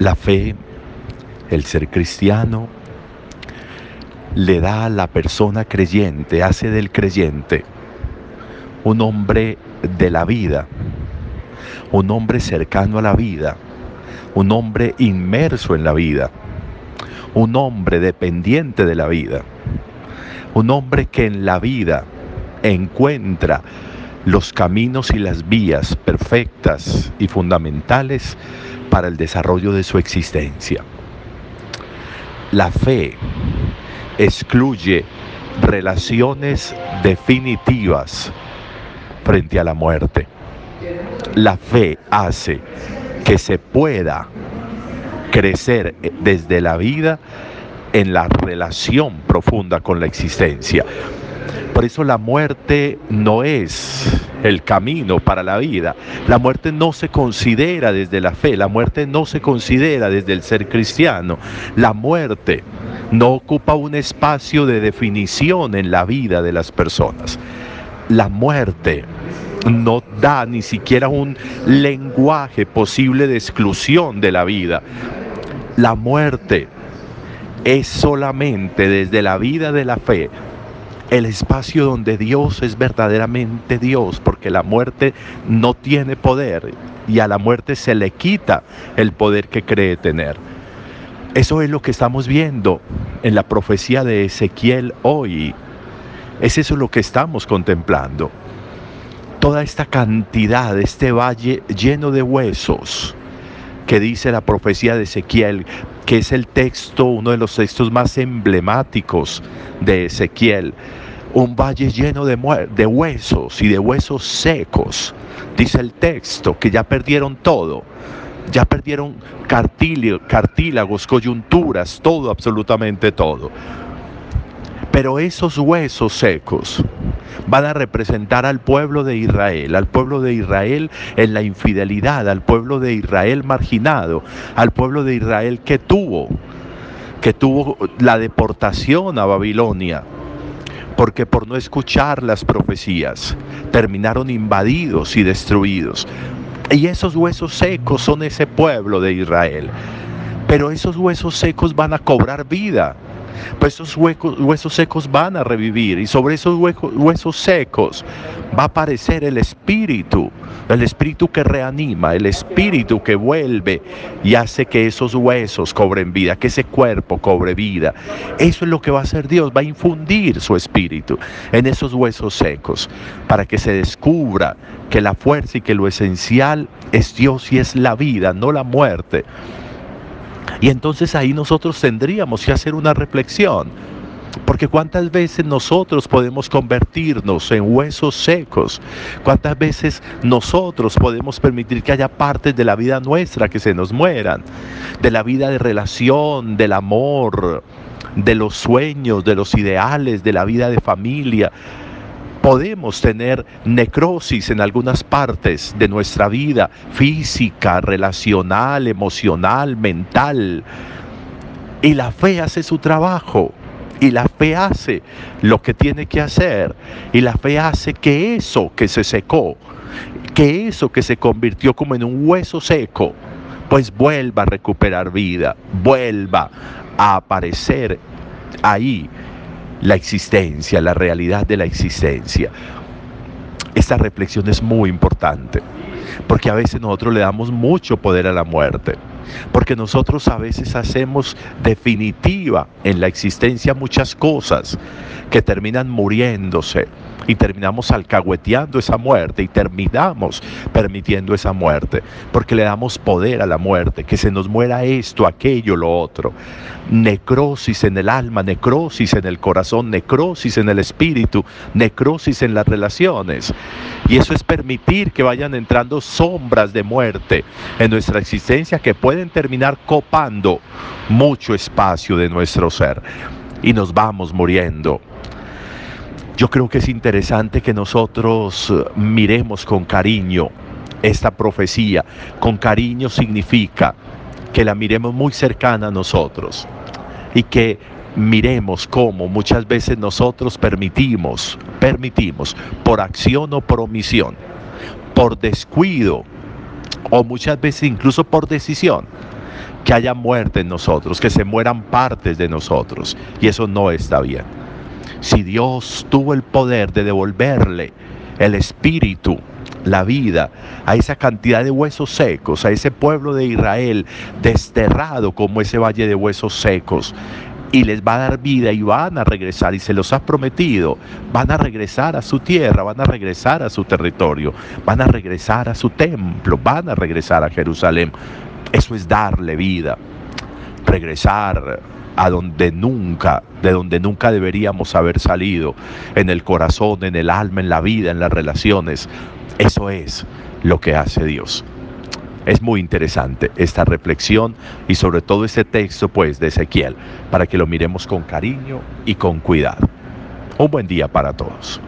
La fe, el ser cristiano, le da a la persona creyente, hace del creyente un hombre de la vida, un hombre cercano a la vida, un hombre inmerso en la vida, un hombre dependiente de la vida, un hombre que en la vida encuentra los caminos y las vías perfectas y fundamentales para el desarrollo de su existencia. La fe excluye relaciones definitivas frente a la muerte. La fe hace que se pueda crecer desde la vida en la relación profunda con la existencia. Por eso la muerte no es el camino para la vida. La muerte no se considera desde la fe, la muerte no se considera desde el ser cristiano. La muerte no ocupa un espacio de definición en la vida de las personas. La muerte no da ni siquiera un lenguaje posible de exclusión de la vida. La muerte es solamente desde la vida de la fe el espacio donde Dios es verdaderamente Dios, porque la muerte no tiene poder y a la muerte se le quita el poder que cree tener. Eso es lo que estamos viendo en la profecía de Ezequiel hoy. Es eso lo que estamos contemplando. Toda esta cantidad, este valle lleno de huesos, que dice la profecía de Ezequiel, que es el texto, uno de los textos más emblemáticos de Ezequiel. Un valle lleno de, de huesos y de huesos secos, dice el texto, que ya perdieron todo. Ya perdieron cartílagos, coyunturas, todo, absolutamente todo. Pero esos huesos secos van a representar al pueblo de Israel, al pueblo de Israel en la infidelidad, al pueblo de Israel marginado, al pueblo de Israel que tuvo, que tuvo la deportación a Babilonia, porque por no escuchar las profecías terminaron invadidos y destruidos. Y esos huesos secos son ese pueblo de Israel. Pero esos huesos secos van a cobrar vida pues esos huesos secos van a revivir y sobre esos huesos secos va a aparecer el espíritu, el espíritu que reanima, el espíritu que vuelve y hace que esos huesos cobren vida, que ese cuerpo cobre vida. Eso es lo que va a hacer Dios, va a infundir su espíritu en esos huesos secos para que se descubra que la fuerza y que lo esencial es Dios y es la vida, no la muerte. Y entonces ahí nosotros tendríamos que hacer una reflexión. Porque cuántas veces nosotros podemos convertirnos en huesos secos, cuántas veces nosotros podemos permitir que haya partes de la vida nuestra que se nos mueran, de la vida de relación, del amor, de los sueños, de los ideales, de la vida de familia, podemos tener necrosis en algunas partes de nuestra vida, física, relacional, emocional, mental. Y la fe hace su trabajo. Y la fe hace lo que tiene que hacer. Y la fe hace que eso que se secó, que eso que se convirtió como en un hueso seco, pues vuelva a recuperar vida, vuelva a aparecer ahí la existencia, la realidad de la existencia. Esta reflexión es muy importante, porque a veces nosotros le damos mucho poder a la muerte, porque nosotros a veces hacemos definitiva en la existencia muchas cosas que terminan muriéndose y terminamos alcahueteando esa muerte y terminamos permitiendo esa muerte, porque le damos poder a la muerte, que se nos muera esto, aquello, lo otro. Necrosis en el alma, necrosis en el corazón, necrosis en el espíritu, necrosis en las relaciones. Y eso es permitir que vayan entrando sombras de muerte en nuestra existencia que pueden terminar copando mucho espacio de nuestro ser. Y nos vamos muriendo yo creo que es interesante que nosotros eh, miremos con cariño esta profecía. Con cariño significa que la miremos muy cercana a nosotros y que miremos cómo muchas veces nosotros permitimos, permitimos, por acción o por omisión, por descuido o muchas veces incluso por decisión, que haya muerte en nosotros, que se mueran partes de nosotros. Y eso no está bien. Si Dios tuvo el poder de devolverle el espíritu, la vida, a esa cantidad de huesos secos, a ese pueblo de Israel desterrado como ese valle de huesos secos, y les va a dar vida y van a regresar y se los ha prometido, van a regresar a su tierra, van a regresar a su territorio, van a regresar a su templo, van a regresar a Jerusalén. Eso es darle vida, regresar a donde nunca, de donde nunca deberíamos haber salido, en el corazón, en el alma, en la vida, en las relaciones. Eso es lo que hace Dios. Es muy interesante esta reflexión y sobre todo este texto pues de Ezequiel para que lo miremos con cariño y con cuidado. Un buen día para todos.